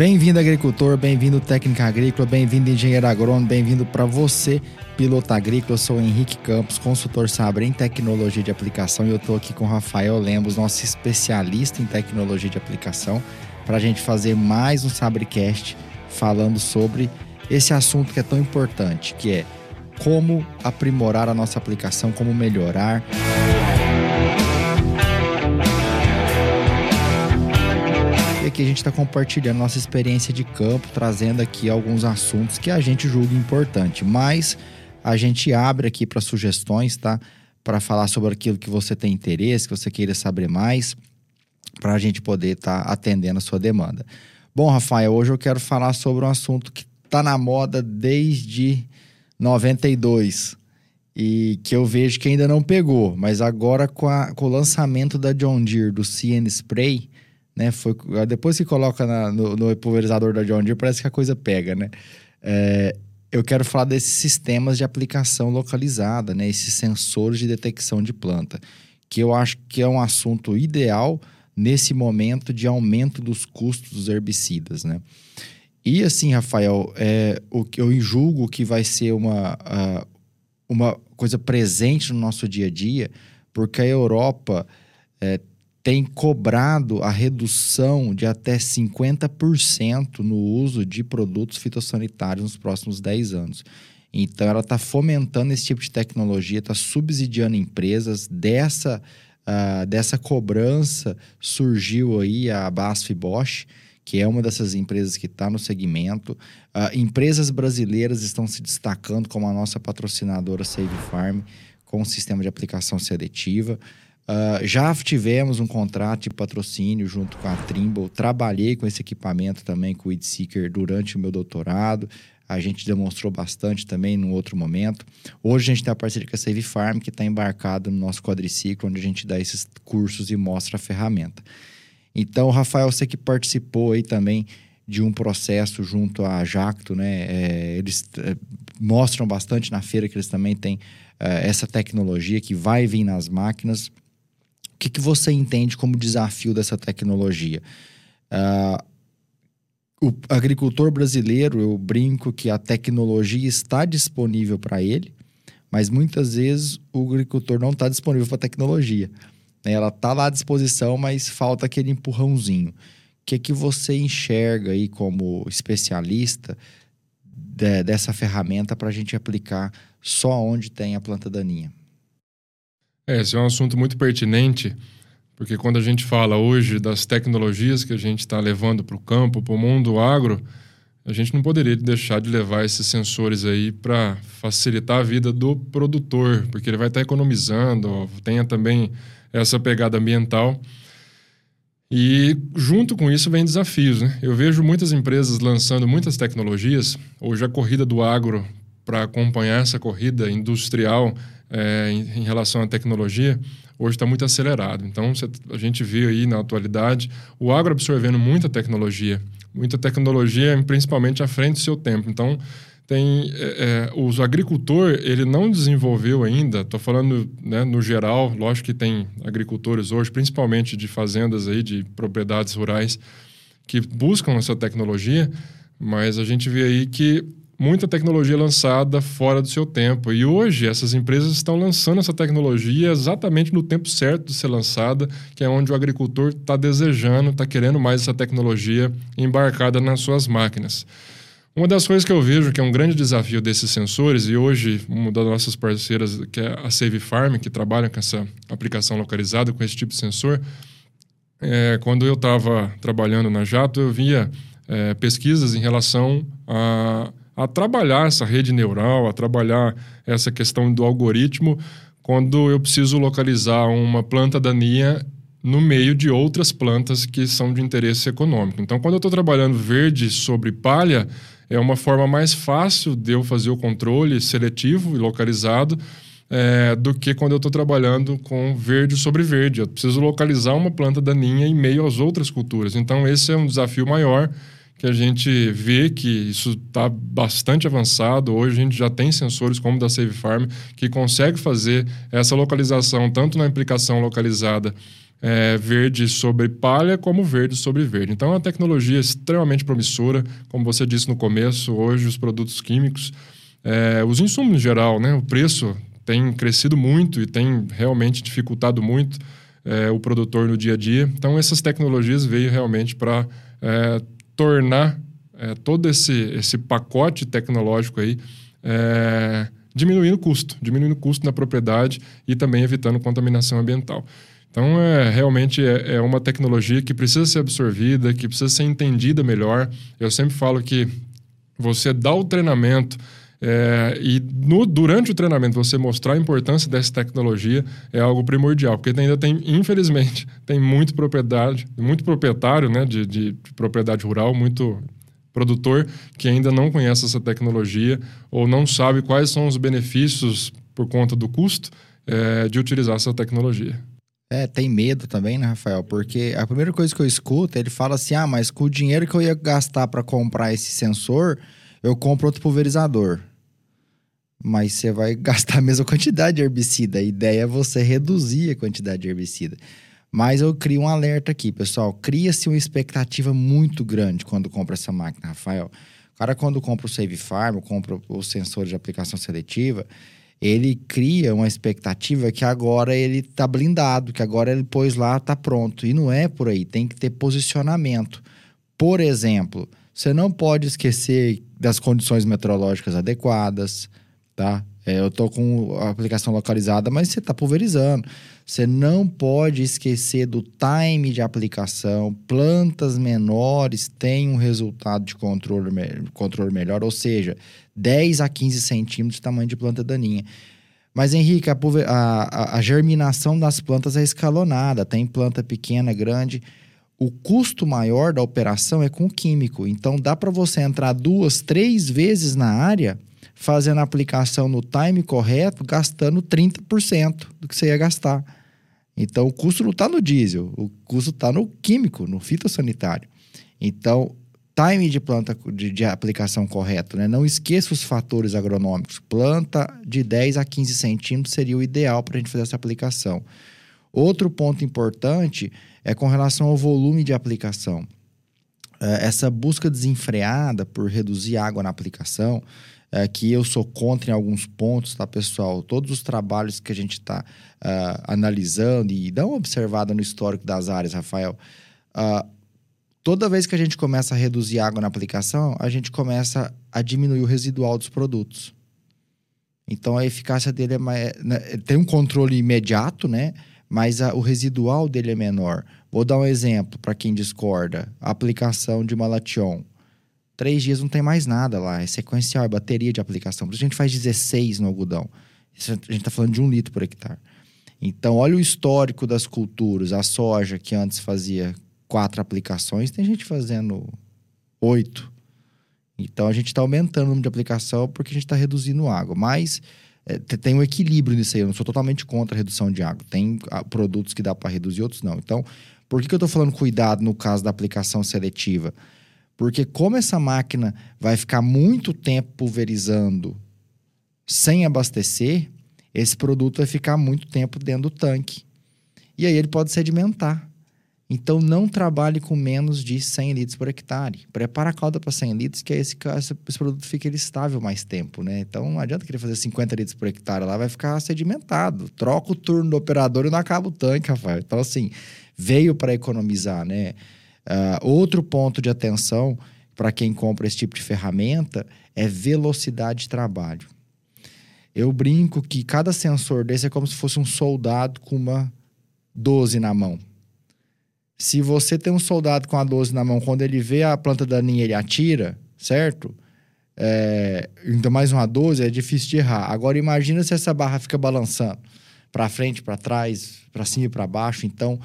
Bem-vindo agricultor, bem-vindo técnica agrícola, bem-vindo engenheiro agrônomo, bem-vindo para você, piloto agrícola. Eu sou o Henrique Campos, consultor Sabre em tecnologia de aplicação e eu estou aqui com o Rafael Lemos, nosso especialista em tecnologia de aplicação, para a gente fazer mais um Sabrecast falando sobre esse assunto que é tão importante, que é como aprimorar a nossa aplicação, como melhorar. E aqui a gente está compartilhando nossa experiência de campo, trazendo aqui alguns assuntos que a gente julga importante, mas a gente abre aqui para sugestões, tá? Para falar sobre aquilo que você tem interesse, que você queira saber mais, para a gente poder estar tá atendendo a sua demanda. Bom, Rafael, hoje eu quero falar sobre um assunto que está na moda desde 92 e que eu vejo que ainda não pegou, mas agora com, a, com o lançamento da John Deere do CN Spray, né? Foi, depois que coloca na, no, no, pulverizador da John Deere, parece que a coisa pega, né? É, eu quero falar desses sistemas de aplicação localizada, né? Esses sensores de detecção de planta, que eu acho que é um assunto ideal nesse momento de aumento dos custos dos herbicidas, né? E assim, Rafael, é, o que eu julgo que vai ser uma, uh, uma coisa presente no nosso dia a dia, porque a Europa é, tem cobrado a redução de até 50% no uso de produtos fitossanitários nos próximos 10 anos. Então, ela está fomentando esse tipo de tecnologia, está subsidiando empresas. Dessa, uh, dessa cobrança surgiu aí a BASF Bosch, que é uma dessas empresas que está no segmento. Uh, empresas brasileiras estão se destacando como a nossa patrocinadora Save Farm, com o sistema de aplicação seletiva. Uh, já tivemos um contrato de patrocínio junto com a Trimble. Trabalhei com esse equipamento também com o Weedseeker durante o meu doutorado. A gente demonstrou bastante também num outro momento. Hoje a gente tem a parceria com a Save Farm, que está embarcado no nosso quadriciclo, onde a gente dá esses cursos e mostra a ferramenta. Então, Rafael, você que participou aí também de um processo junto à Jacto, né? É, eles é, mostram bastante na feira que eles também têm é, essa tecnologia que vai vir nas máquinas que, que você entende como desafio dessa tecnologia? Uh, o agricultor brasileiro, eu brinco que a tecnologia está disponível para ele, mas muitas vezes o agricultor não está disponível para a tecnologia. Né? Ela está lá à disposição, mas falta aquele empurrãozinho. O que, que você enxerga aí como especialista de, dessa ferramenta para a gente aplicar só onde tem a planta daninha? É, esse é um assunto muito pertinente, porque quando a gente fala hoje das tecnologias que a gente está levando para o campo, para o mundo agro, a gente não poderia deixar de levar esses sensores aí para facilitar a vida do produtor, porque ele vai estar tá economizando, tenha também essa pegada ambiental. E junto com isso vem desafios. Né? Eu vejo muitas empresas lançando muitas tecnologias. Hoje a corrida do agro, para acompanhar essa corrida industrial, é, em, em, relação à tecnologia, hoje está muito acelerado. Então, cê, a gente vê aí na atualidade o agro absorvendo muita tecnologia, muita tecnologia, principalmente à frente do seu tempo. Então, tem é, é, o agricultor ele não desenvolveu ainda. Estou falando né, no geral, lógico que tem agricultores hoje, principalmente de fazendas aí, de propriedades rurais, que buscam essa tecnologia, mas a gente vê aí que muita tecnologia lançada fora do seu tempo. E hoje essas empresas estão lançando essa tecnologia exatamente no tempo certo de ser lançada, que é onde o agricultor está desejando, está querendo mais essa tecnologia embarcada nas suas máquinas. Uma das coisas que eu vejo que é um grande desafio desses sensores, e hoje uma das nossas parceiras, que é a Save Farm, que trabalha com essa aplicação localizada, com esse tipo de sensor, é, quando eu estava trabalhando na Jato, eu via é, pesquisas em relação a a trabalhar essa rede neural, a trabalhar essa questão do algoritmo quando eu preciso localizar uma planta daninha no meio de outras plantas que são de interesse econômico. Então, quando eu estou trabalhando verde sobre palha, é uma forma mais fácil de eu fazer o controle seletivo e localizado é, do que quando eu estou trabalhando com verde sobre verde. Eu preciso localizar uma planta daninha em meio às outras culturas. Então, esse é um desafio maior que a gente vê que isso está bastante avançado. Hoje a gente já tem sensores como da Save Farm que consegue fazer essa localização tanto na aplicação localizada é, verde sobre palha como verde sobre verde. Então é uma tecnologia extremamente promissora, como você disse no começo. Hoje os produtos químicos, é, os insumos em geral, né, o preço tem crescido muito e tem realmente dificultado muito é, o produtor no dia a dia. Então essas tecnologias veio realmente para é, tornar é, todo esse, esse pacote tecnológico aí é, diminuindo o custo, diminuindo o custo na propriedade e também evitando contaminação ambiental. Então, é, realmente é, é, uma tecnologia que precisa ser absorvida, que precisa ser entendida melhor. Eu sempre falo que você dá o treinamento é, e no, durante o treinamento você mostrar a importância dessa tecnologia é algo primordial, porque ainda tem, infelizmente, tem muito propriedade, muito proprietário né, de, de, de propriedade rural, muito produtor que ainda não conhece essa tecnologia ou não sabe quais são os benefícios por conta do custo é, de utilizar essa tecnologia. É, tem medo também, né, Rafael? Porque a primeira coisa que eu escuto, ele fala assim: ah, mas com o dinheiro que eu ia gastar para comprar esse sensor, eu compro outro pulverizador. Mas você vai gastar a mesma quantidade de herbicida. A ideia é você reduzir a quantidade de herbicida. Mas eu crio um alerta aqui, pessoal. Cria-se uma expectativa muito grande quando compra essa máquina, Rafael. O cara, quando compra o Save Farm, compra o sensor de aplicação seletiva, ele cria uma expectativa que agora ele está blindado, que agora ele pôs lá, está pronto. E não é por aí, tem que ter posicionamento. Por exemplo, você não pode esquecer das condições meteorológicas adequadas, tá? É, eu estou com a aplicação localizada, mas você está pulverizando. Você não pode esquecer do time de aplicação. Plantas menores têm um resultado de controle, controle melhor, ou seja, 10 a 15 centímetros de tamanho de planta daninha. Mas, Henrique, a, a, a, germinação das plantas é escalonada, tem planta pequena, grande. O custo maior da operação é com o químico. Então, dá para você entrar duas, três vezes na área, fazendo a aplicação no time correto, gastando 30% do que você ia gastar. Então, o custo não está no diesel, o custo está no químico, no fitossanitário. Então, time de planta de, de, aplicação correto, né? Não esqueça os fatores agronômicos. Planta de 10 a 15 centímetros seria o ideal para a gente fazer essa aplicação. Outro ponto importante é com relação ao volume de aplicação. É, essa busca desenfreada por reduzir água na aplicação, é, que eu sou contra em alguns pontos, tá, pessoal? Todos os trabalhos que a gente está uh, é, analisando e dá uma observada no histórico das áreas, Rafael. Uh, toda vez que a gente começa a reduzir água na aplicação, a gente começa a diminuir o residual dos produtos. Então a eficácia dele é mais, né, tem um controle imediato, né? Mas a, o residual dele é menor. Vou dar um exemplo para quem discorda: a aplicação de malation. Três dias não tem mais nada lá, é sequencial, é bateria de aplicação. Por isso a gente faz 16 no algodão. A gente está falando de um litro por hectare. Então, olha o histórico das culturas. A soja, que antes fazia quatro aplicações, tem gente fazendo oito. Então a gente está aumentando o número de aplicação porque a gente está reduzindo água. Mas é, tem um equilíbrio nisso aí. Eu não sou totalmente contra a redução de água. Tem a, produtos que dá para reduzir, outros não. Então, por que, que eu estou falando cuidado no caso da aplicação seletiva? Porque como essa máquina vai ficar muito tempo pulverizando sem abastecer, esse produto vai ficar muito tempo dentro do tanque. E aí ele pode sedimentar. Então, não trabalhe com menos de 100 litros por hectare. Prepara a calda para 100 litros, que aí esse, esse produto fica estável mais tempo, né? Então, não adianta querer fazer 50 litros por hectare lá, vai ficar sedimentado. Troca o turno do operador e não acaba o tanque, Rafael. Então, assim, veio para economizar, né? Uh, outro ponto de atenção para quem compra esse tipo de ferramenta é velocidade de trabalho. Eu brinco que cada sensor desse é como se fosse um soldado com uma 12 na mão se você tem um soldado com a 12 na mão, quando ele vê a planta daninha, ele atira, certo? É, ainda mais uma 12, é difícil de errar. Agora, imagina se essa barra fica balançando para frente, para trás, para cima e para baixo. Então,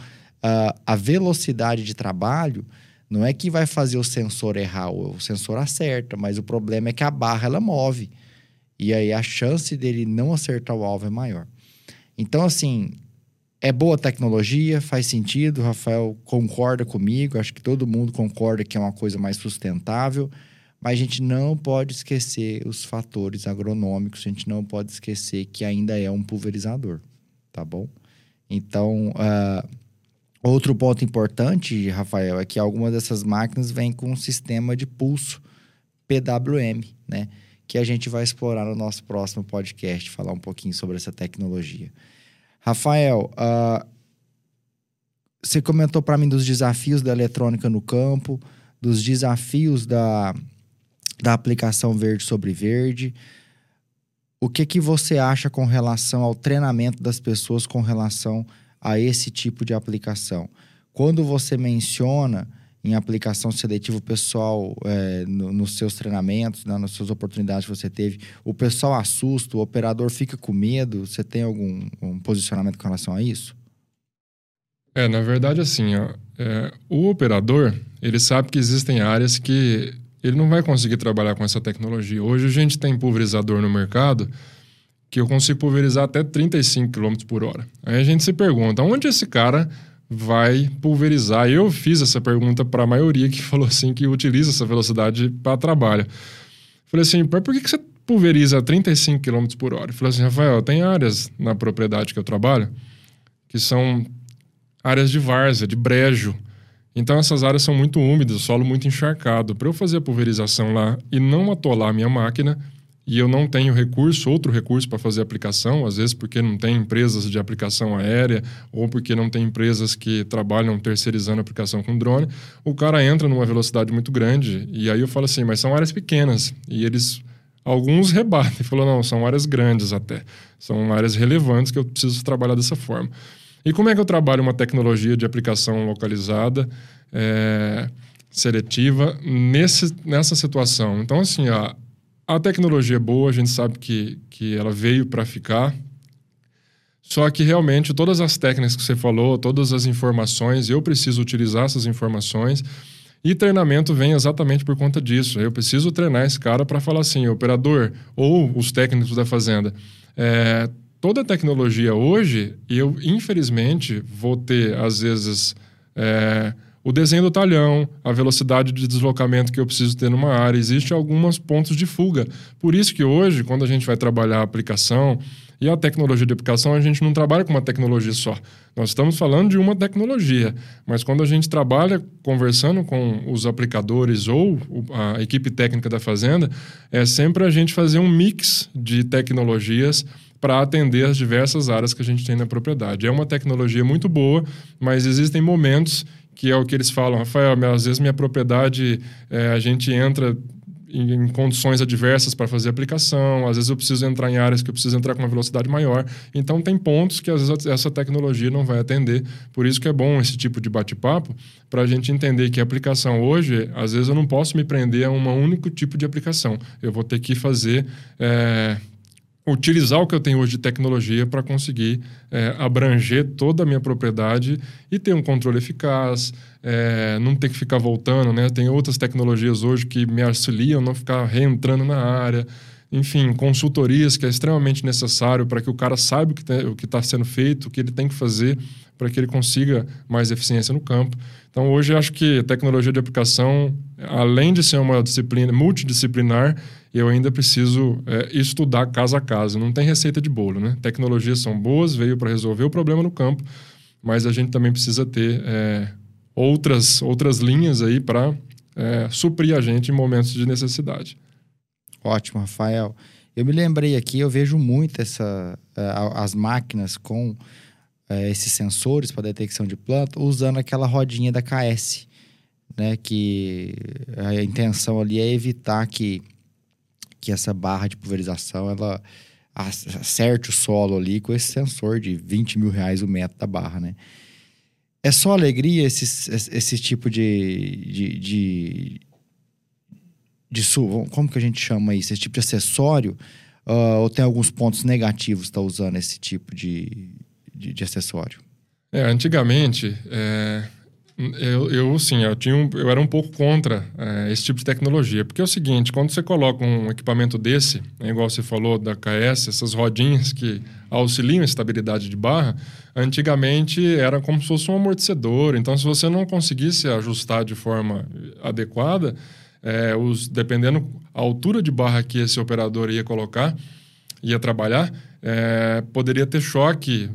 a velocidade de trabalho não é que vai fazer o sensor errar, o sensor acerta, mas o problema é que a barra ela move. E aí a chance dele não acertar o alvo é maior. Então, assim, É boa tecnologia, faz sentido, Rafael concorda comigo, acho que todo mundo concorda que é uma coisa mais sustentável, mas a gente não pode esquecer os fatores agronômicos, a gente não pode esquecer que ainda é um pulverizador, tá bom? Então, uh, outro ponto importante, Rafael, é que algumas dessas máquinas vêm com um sistema de pulso PWM, né? Que a gente vai explorar no nosso próximo podcast, falar um pouquinho sobre essa tecnologia. Rafael, uh, você comentou para mim dos desafios da eletrônica no campo, dos desafios da, da aplicação verde sobre verde. O que, que você acha com relação ao treinamento das pessoas com relação a esse tipo de aplicação? Quando você menciona em aplicação seletiva pessoal é, no, nos seus treinamentos, né, nas suas oportunidades que você teve, o pessoal assusta, o operador fica com medo? Você tem algum um posicionamento com relação a isso? É, na verdade, assim, ó, é, o operador, ele sabe que existem áreas que ele não vai conseguir trabalhar com essa tecnologia. Hoje a gente tem pulverizador no mercado que eu consigo pulverizar até 35 km por hora. Aí a gente se pergunta, onde esse cara vai pulverizar? Eu fiz essa pergunta para a maioria que falou assim que utiliza essa velocidade para trabalho. Falei assim, por que, que você pulveriza 35 km por hora? Falei assim, Rafael, tem áreas na propriedade que eu trabalho que são áreas de várzea, de brejo. Então essas áreas são muito úmidas, solo muito encharcado. Para eu fazer a pulverização lá e não atolar a minha máquina, e eu não tenho recurso, outro recurso para fazer aplicação, às vezes porque não tem empresas de aplicação aérea ou porque não tem empresas que trabalham terceirizando aplicação com drone, o cara entra numa velocidade muito grande e aí eu falo assim, mas são áreas pequenas e eles alguns rebatem, falou não, são áreas grandes até, são áreas relevantes que eu preciso trabalhar dessa forma. E como é que eu trabalho uma tecnologia de aplicação localizada, é, seletiva, nesse, nessa situação? Então, assim, a, a tecnologia é boa, a gente sabe que, que ela veio para ficar. Só que realmente todas as técnicas que você falou, todas as informações, eu preciso utilizar essas informações. E treinamento vem exatamente por conta disso. Eu preciso treinar esse cara para falar assim, operador ou os técnicos da fazenda. É, toda a tecnologia hoje, eu infelizmente vou ter, às vezes, é, o desenho do talhão, a velocidade de deslocamento que eu preciso ter numa área. Existem alguns pontos de fuga. Por isso que hoje, quando a gente vai trabalhar a aplicação e a tecnologia de aplicação, a gente não trabalha com uma tecnologia só. Nós estamos falando de uma tecnologia, mas quando a gente trabalha conversando com os aplicadores ou a equipe técnica da fazenda, é sempre a gente fazer um mix de tecnologias para atender as diversas áreas que a gente tem na propriedade. É uma tecnologia muito boa, mas existem momentos que é o que eles falam, Rafael, às vezes minha propriedade, é, a gente entra em, em condições adversas para fazer aplicação, às vezes eu preciso entrar em áreas que eu preciso entrar com uma velocidade maior. Então, tem pontos que às vezes essa tecnologia não vai atender. Por isso que é bom esse tipo de bate-papo, para a gente entender que a aplicação hoje, às vezes eu não posso me prender a um único tipo de aplicação. Eu vou ter que fazer é, utilizar o que eu tenho hoje de tecnologia para conseguir é, abranger toda a minha propriedade e ter um controle eficaz, é, não ter que ficar voltando, né? Tem outras tecnologias hoje que me auxiliam não ficar reentrando na área. Enfim, consultorias que é extremamente necessário para que o cara saiba o que está sendo feito, o que ele tem que fazer para que ele consiga mais eficiência no campo. Então, hoje, acho que tecnologia de aplicação, além de ser uma disciplina multidisciplinar, eu ainda preciso é, estudar caso a caso. Não tem receita de bolo, né? Tecnologias são boas, veio para resolver o problema no campo, mas a gente também precisa ter é, outras, outras linhas aí para é, suprir a gente em momentos de necessidade. Ótimo, Rafael. Eu me lembrei aqui, eu vejo muito essa, é, as máquinas com é, esses sensores para detecção de planta usando aquela rodinha da KS, né? Que a intenção ali é evitar que que essa barra de pulverização ela acerte o solo ali com esse sensor de 20 mil reais o metro da barra, né? É só alegria esse, esse tipo de, de, de, de, Como que a gente chama isso? Esse tipo de acessório? Uh, ou tem alguns pontos negativos estar tá usando esse tipo de, de, de acessório? É, antigamente, é, Eu, eu sim, eu, tinha um, eu era um pouco contra é, esse tipo de tecnologia. Porque é o seguinte, quando você coloca um equipamento desse, né, igual você falou da KS, essas rodinhas que auxiliam a estabilidade de barra, antigamente era como se fosse um amortecedor. Então, se você não conseguisse ajustar de forma adequada, é, os, dependendo a altura de barra que esse operador ia colocar, ia trabalhar, é, poderia ter choque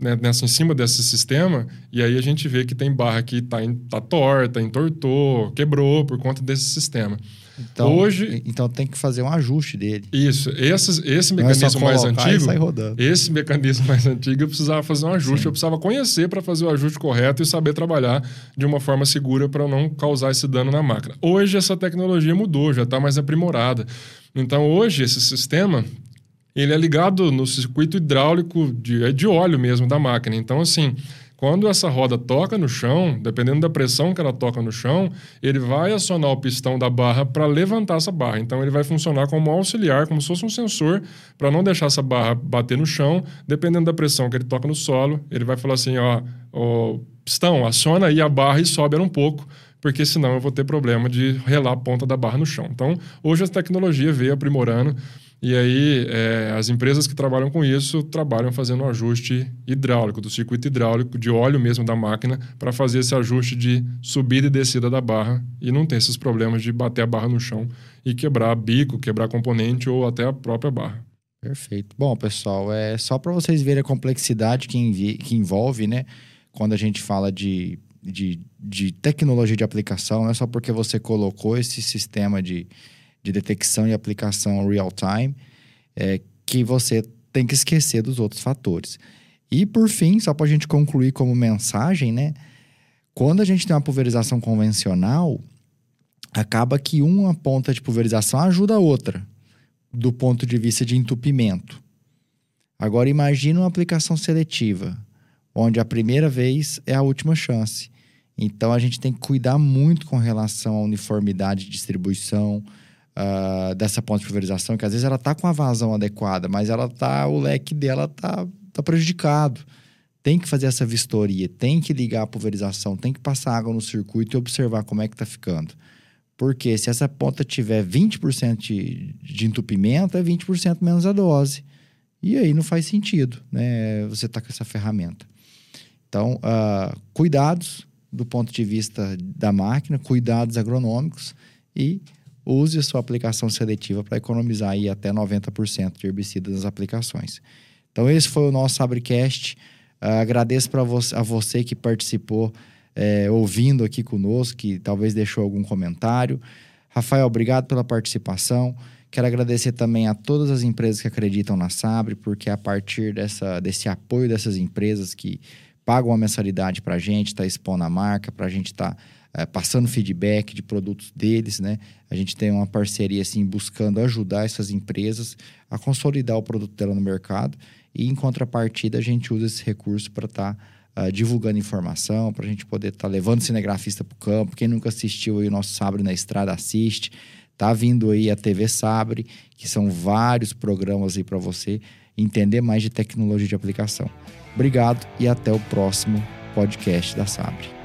né, nessa, em cima desse sistema, e aí a gente vê que tem barra que está tá torta, entortou, quebrou por conta desse sistema. Então, Hoje, então tem que fazer um ajuste dele. Isso. Esse, esse é mecanismo é mais antigo. Esse mecanismo mais antigo eu precisava fazer um ajuste. Sim. Eu precisava conhecer para fazer o ajuste correto e saber trabalhar de uma forma segura para não causar esse dano na máquina. Hoje essa tecnologia mudou, já está mais aprimorada. Então hoje esse sistema ele é ligado no circuito hidráulico de, é de óleo mesmo da máquina. Então, assim, quando essa roda toca no chão, dependendo da pressão que ela toca no chão, ele vai acionar o pistão da barra para levantar essa barra. Então, ele vai funcionar como auxiliar, como se fosse um sensor, para não deixar essa barra bater no chão. Dependendo da pressão que ele toca no solo, ele vai falar assim: ó, ó pistão, aciona aí a barra e sobe ela um pouco porque senão eu vou ter problema de relar a ponta da barra no chão. Então, hoje a tecnologia veio aprimorando e aí, é, as empresas que trabalham com isso trabalham fazendo um ajuste hidráulico, do circuito hidráulico, de óleo mesmo da máquina, para fazer esse ajuste de subida e descida da barra e não ter esses problemas de bater a barra no chão e quebrar bico, quebrar componente ou até a própria barra. Perfeito. Bom, pessoal, é só para vocês verem a complexidade que, que envolve, né? Quando a gente fala de, de, de tecnologia de aplicação, não é só porque você colocou esse sistema de de detecção e aplicação real-time, é, que você tem que esquecer dos outros fatores. E, por fim, só para a gente concluir como mensagem, né? Quando a gente tem uma pulverização convencional, acaba que uma ponta de pulverização ajuda a outra, do ponto de vista de entupimento. Agora, imagine uma aplicação seletiva, onde a primeira vez é a última chance. Então, a gente tem que cuidar muito com relação à uniformidade de distribuição, uh, dessa ponte de pulverização, que às vezes ela tá com a vazão adequada, mas ela tá, o leque dela tá, tá prejudicado. Tem que fazer essa vistoria, tem que ligar a pulverização, tem que passar água no circuito e observar como é que tá ficando. Porque se essa ponta tiver 20% de, de entupimento, é 20% menos a dose. E aí não faz sentido, né? Você tá com essa ferramenta. Então, uh, cuidados do ponto de vista da máquina, cuidados agronômicos e use a sua aplicação seletiva para economizar aí até 90% de herbicida nas aplicações. Então, esse foi o nosso Abrecast. Uh, agradeço para vo a você que participou é, ouvindo aqui conosco, que talvez deixou algum comentário. Rafael, obrigado pela participação. Quero agradecer também a todas as empresas que acreditam na Sabre, porque é a partir dessa, desse apoio dessas empresas que pagam a mensalidade para a gente, está expondo a marca, para a gente estar tá é, passando feedback de produtos deles, né? A gente tem uma parceria assim buscando ajudar essas empresas a consolidar o produto dela no mercado e em contrapartida a gente usa esse recurso para estar tá, uh, divulgando informação, para a gente poder estar tá levando cinegrafista para o campo. Quem nunca assistiu aí o nosso Sabre na Estrada assiste. Tá vindo aí a TV Sabre, que são vários programas aí para você entender mais de tecnologia de aplicação. Obrigado e até o próximo podcast da Sabre.